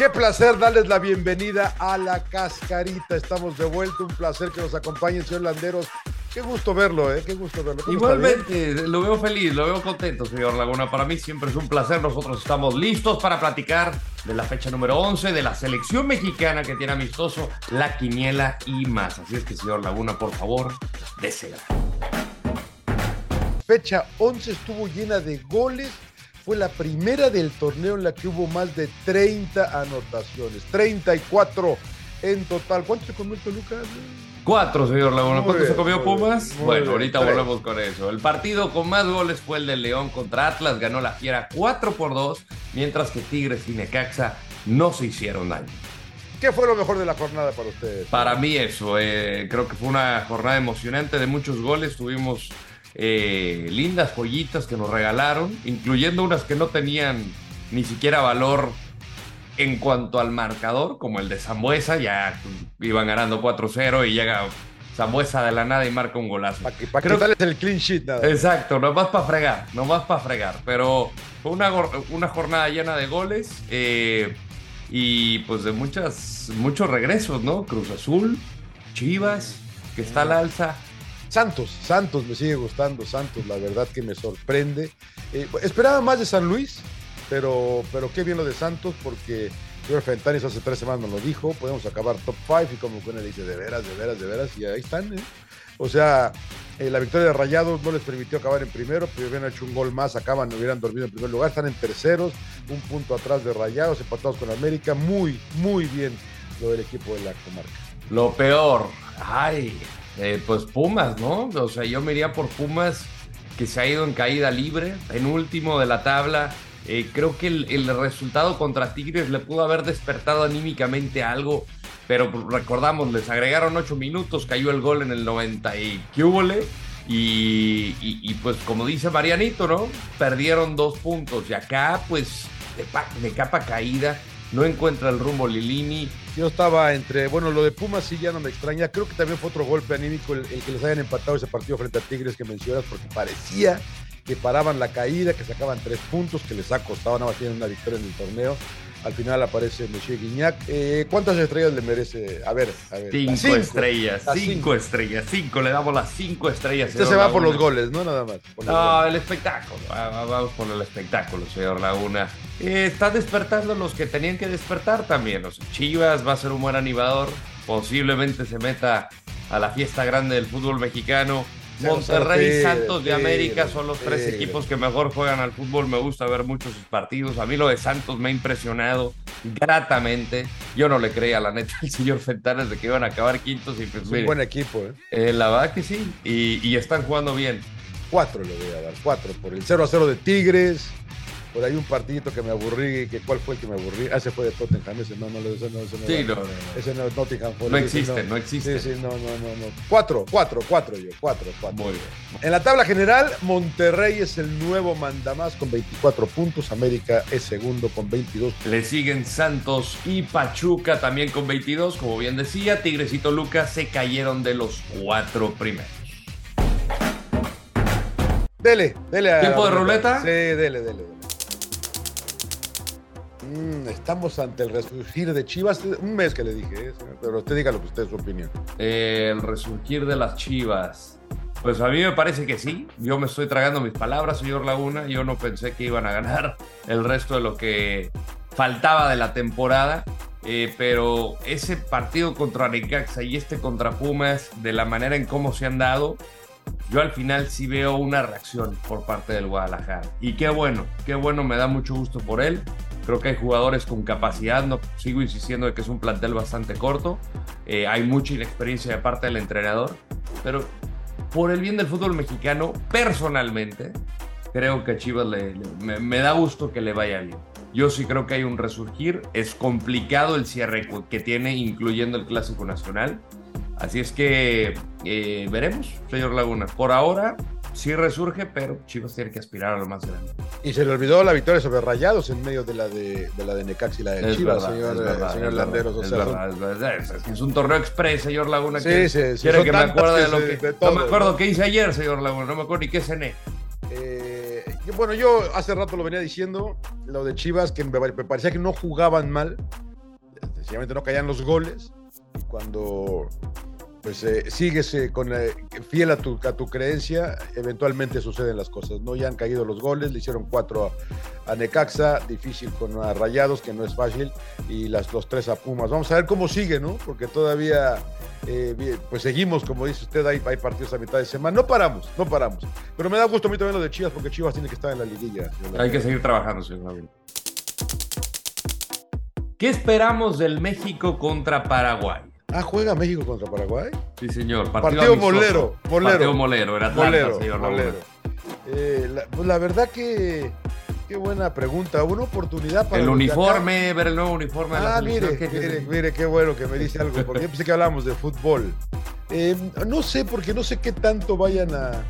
Qué placer darles la bienvenida a la cascarita. Estamos de vuelta. Un placer que nos acompañe el señor Landeros. Qué gusto verlo, ¿eh? Qué gusto verlo. Igualmente, lo veo feliz, lo veo contento, señor Laguna. Para mí siempre es un placer. Nosotros estamos listos para platicar de la fecha número 11 de la selección mexicana que tiene amistoso la quiniela y más. Así es que, señor Laguna, por favor, desea. Fecha 11 estuvo llena de goles. Fue la primera del torneo en la que hubo más de 30 anotaciones. 34 en total. ¿Cuánto se comió Toluca? Cuatro, señor Laguna. ¿Cuánto se comió bien, Pumas? bueno, ahorita volvemos con eso. El partido con más goles fue el de León contra Atlas. Ganó la Fiera 4 por 2, mientras que Tigres y Necaxa no se hicieron daño. ¿Qué fue lo mejor de la jornada para ustedes? Para mí eso, eh, creo que fue una jornada emocionante de muchos goles, tuvimos eh, lindas joyitas que nos regalaron, incluyendo unas que no tenían ni siquiera valor en cuanto al marcador, como el de Zambuesa, ya iban ganando 4-0 y llega Zambuesa de la nada y marca un golazo. Para que, pa' Creo- el clean sheet, nada. Exacto, nomás para fregar, nomás para fregar. Pero fue una, una jornada llena de goles eh, y pues de muchas, muchos regresos, ¿no? Cruz Azul, Chivas, que está al alza. Santos, Santos me sigue gustando, Santos, la verdad que me sorprende. Eh, esperaba más de San Luis, pero, pero qué bien lo de Santos, porque el señor Fentanis hace tres semanas nos lo dijo, podemos acabar top 5 y como que le dice, de veras, de veras, de veras, y ahí están. ¿eh? O sea, eh, la victoria de Rayados no les permitió acabar en primero, pero hubieran hecho un gol más, acaban, hubieran dormido en primer lugar, están en terceros, un punto atrás de Rayados, empatados con América, muy, muy bien lo del equipo de la comarca. Lo peor, ay, eh, pues Pumas, ¿no? O sea, yo me iría por Pumas, que se ha ido en caída libre, en último de la tabla. Eh, creo que el, resultado contra Tigres le pudo haber despertado anímicamente algo, pero recordamos, les agregaron ocho minutos, cayó el gol en el 90 y ¿qué? Y, y- y, pues como dice Marianito, ¿no? Perdieron dos puntos y acá pues de capa caída, no encuentra el rumbo Lilini, Yo estaba entre, bueno, lo de Pumas sí ya no me extraña. Creo que también fue otro golpe anímico el, el que les hayan empatado ese partido frente a Tigres que mencionas, porque parecía que paraban la caída, que sacaban tres puntos, que les ha costado nada más tienen una victoria en el torneo. Al final aparece Monsieur Guignac. Eh, ¿Cuántas estrellas le merece? A ver, a ver. Cinco, Cinco. estrellas, Las cinco, cinco. estrellas, cinco, le damos las cinco estrellas. Usted se va por los goles, ¿no? Nada más. No, el espectáculo, vamos por el espectáculo, señor Laguna. Eh, está despertando los que tenían que despertar también. O sea, Chivas va a ser un buen animador, posiblemente se meta a la fiesta grande del fútbol mexicano. Monterrey y Santos de América son los tres equipos que mejor juegan al fútbol. Me gusta ver muchos sus partidos. A mí lo de Santos me ha impresionado gratamente. Yo no le creía, la neta, al señor Fentanes de que iban a acabar quintos y pues Es un buen equipo, ¿eh? eh, la verdad que sí. Y, y están jugando bien. Cuatro le voy a dar, cuatro. Por el 0 a 0 de Tigres. Por ahí un partidito que me aburrí. Que, ¿Cuál fue el que me aburrí? Ah, ese fue de Tottenham. Ese no, no, ese no, ese no. Sí, no, no. Ese no es Nottingham. No existe, no existe. Sí, sí, no, no, no, no. Cuatro, cuatro, cuatro yo, cuatro, cuatro. Muy bien. En la tabla general, Monterrey es el nuevo mandamás con 24 puntos. América es segundo con 22. Le siguen Santos y Pachuca también con 22. Como bien decía, Tigres y Toluca se cayeron de los cuatro primeros. Dele, dele a ¿Tiempo de ruleta? Sí, dele, dele, dele. Mm, estamos ante el resurgir de Chivas. Un mes que le dije, ¿eh? pero usted diga lo que usted es su opinión. Eh, el resurgir de las Chivas. Pues a mí me parece que sí. Yo me estoy tragando mis palabras, señor Laguna. Yo no pensé que iban a ganar el resto de lo que faltaba de la temporada. Eh, pero ese partido contra Necaxa y este contra Pumas, de la manera en cómo se han dado, yo al final sí veo una reacción por parte del Guadalajara. Y qué bueno, qué bueno, me da mucho gusto por él. Creo que hay jugadores con capacidad, no, sigo insistiendo de que es un plantel bastante corto. Eh, hay mucha inexperiencia de parte del entrenador, pero por el bien del fútbol mexicano, personalmente, creo que a Chivas le, le- me, me da gusto que le vaya bien. Yo sí creo que hay un resurgir. Es complicado el cierre que tiene, incluyendo el Clásico Nacional. Así es que eh, veremos, señor Laguna. Por ahora sí resurge, pero Chivas tiene que aspirar a lo más grande. Y se le olvidó la victoria sobre Rayados en medio de la de, de la de Necax y la de Es Chivas, verdad, señor, eh, verdad, Landeros. o verdad, sea, es son- verdad, es verdad. Es- es que es un torneo express, señor Laguna. Sí, que sí, sí, quiere que me acuerde de lo que. de no me acuerdo qué hice ayer, señor Laguna. No me acuerdo ni qué cené. Eh, bueno, yo hace rato lo venía diciendo, lo de Chivas, que me, me parecía que no jugaban mal, sencillamente no caían los goles, y cuando pues eh, sigues eh, con, eh, fiel a tu, a tu creencia, eventualmente suceden las cosas, ¿no? Ya han caído los goles, le hicieron cuatro a, a Necaxa, difícil con a Rayados, que no es fácil, y las, los tres a Pumas. Vamos a ver cómo sigue, ¿no? Porque todavía, eh, pues seguimos, como dice usted, hay, hay partidos a mitad de semana. No paramos, no paramos. Pero me da gusto a mí también lo de Chivas, porque Chivas tiene que estar en la liguilla. Hay que seguir trabajando, señor Laguna. ¿Qué esperamos del México contra Paraguay? Ah, juega México contra Paraguay. Sí, señor. Partido amistoso. molero, molero. Partido molero, era Atlanta, Molero, señor molero. Eh, la, pues la verdad que qué buena pregunta, una oportunidad para El de acá. uniforme, ver el nuevo uniforme de la Ah, mire, ¿qué- qué- mire, mire, qué bueno que me dice algo, porque yo pensé que hablábamos de fútbol. Eh, no sé, porque no sé qué tanto vayan a,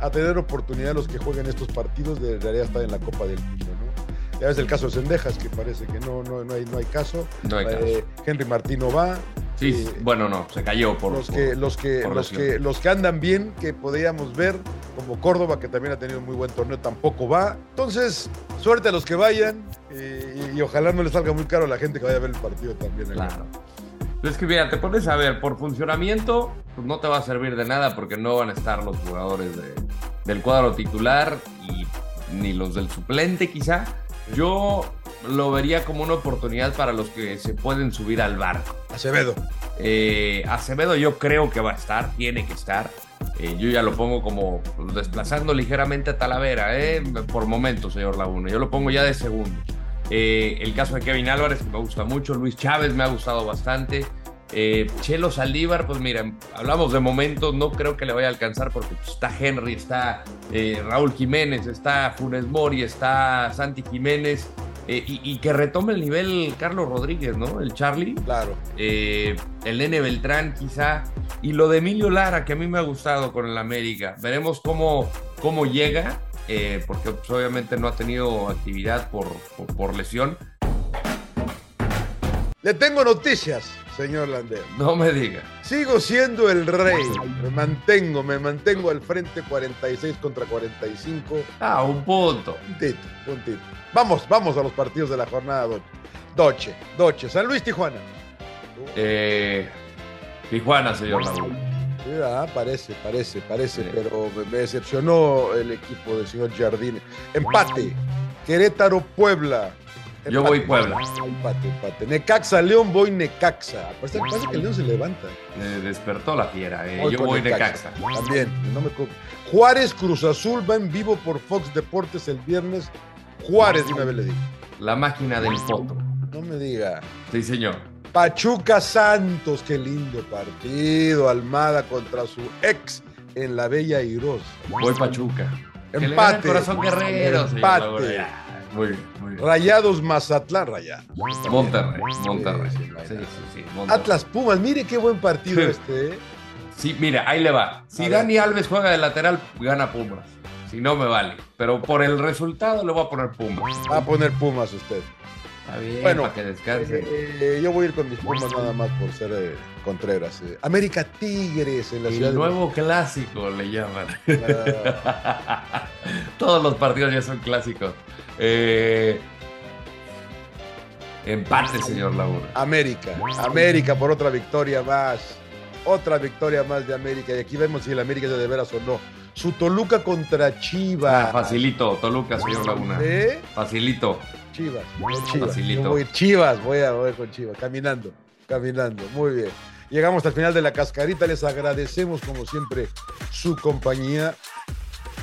a tener oportunidad los que jueguen estos partidos de realidad estar en la Copa del Mundo, ¿no? Ya ves el caso de Sendejas, que parece que no, no, no, hay, no hay caso. No hay caso. Eh, Henry Martino va. Sí, Eh, bueno, no, se cayó por. los por- que, los, que, por los, que, los que andan bien, que podríamos ver, como Córdoba, que también ha tenido un muy buen torneo, tampoco va. Entonces, suerte a los que vayan eh, y, y ojalá no les salga muy caro a la gente que vaya a ver el partido también. acá. Claro. Es que mira, te pones a ver, por funcionamiento, pues no te va a servir de nada porque no van a estar los jugadores de- del cuadro titular y ni los del suplente quizá. Yo lo vería como una oportunidad para los que se pueden subir al barco. Acevedo. Eh, Acevedo yo creo que va a estar, tiene que estar. Eh, yo ya lo pongo como desplazando ligeramente a Talavera, eh, por momentos, señor Laguna. Yo lo pongo ya de segundo. El caso de Kevin Álvarez, que me gusta mucho. Luis Chávez me ha gustado bastante. Chelo Saldívar, pues miren, hablamos de momentos, no creo que le vaya a alcanzar porque pues, está Henry, está Raúl Jiménez, está Funes Mori, está Santi Jiménez. Eh, y, y que retome el nivel Carlos Rodríguez, ¿no? El Charlie Claro. eh, el Nene Beltrán quizá, y lo de Emilio Lara, que a mí me ha gustado con el América. Veremos cómo, cómo llega, eh, porque pues, obviamente no ha tenido actividad por, por, por lesión. Le tengo noticias, señor Lander. No me diga. Sigo siendo el rey. Me mantengo, me mantengo al frente 46 contra 45. Ah, un punto. Puntito, puntito. Vamos, vamos a los partidos de la jornada Doche. Doche, Doche. San Luis, Tijuana. Eh, Tijuana, señor. Sí, ah, parece, parece, parece, Sí. pero me, decepcionó el equipo del señor Jardine. Empate. Querétaro, Puebla. Yo voy Puebla. Empate, empate. Necaxa, León, voy Necaxa. Parece, parece que el León se levanta. Despertó la fiera. eh. Voy Yo voy Necaxa. También, no me Juárez Cruz Azul va en vivo por Fox Deportes el viernes. Juárez, una vez le digo. La máquina del foto. No me diga. Sí, señor. Pachuca Santos, qué lindo partido. Almada contra su ex en la Bella Iros. Voy Pachuca. Que le Empate. corazón guerrero, Empate. Muy bien, muy bien. Rayados Mazatlán, Rayados. Monterrey, Monterrey. Sí, Sí, sí, Monterrey. Atlas Pumas, mire qué buen partido Sí. este, ¿eh? Sí, mira, ahí le va. Si A Dani Alves juega de lateral, gana Pumas. Si no, me vale. Pero por el resultado le voy a poner Pumas. Va a poner Pumas usted. Está bien, Bueno, para que descanse. Eh, yo voy a ir con mis Pumas nada más por ser eh, Contreras. eh. América Tigres en la ciudad el de- nuevo clásico le llaman. Ah, Todos los partidos ya son clásicos. Eh, empate, señor Laguna. América. América por otra victoria más. Otra victoria más de América. Y aquí vemos si el América es de veras o no. Su Toluca contra Chivas. Ah, facilito, Toluca, señor Laguna. ¿Eh? Facilito. Chivas. voy Chivas. Yo voy Chivas, voy a voy con Chivas. Caminando, caminando. Muy bien. Llegamos al final de la cascarita. Les agradecemos, como siempre, su compañía.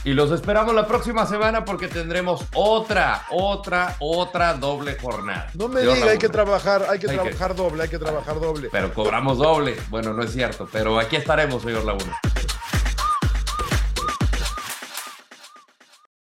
Y los esperamos la próxima semana porque tendremos otra, otra, otra doble jornada. No me diga, hay que trabajar, hay que Hay que- trabajar doble, hay que trabajar doble. Pero cobramos doble. Bueno, no es cierto, pero aquí estaremos, señor Laguna.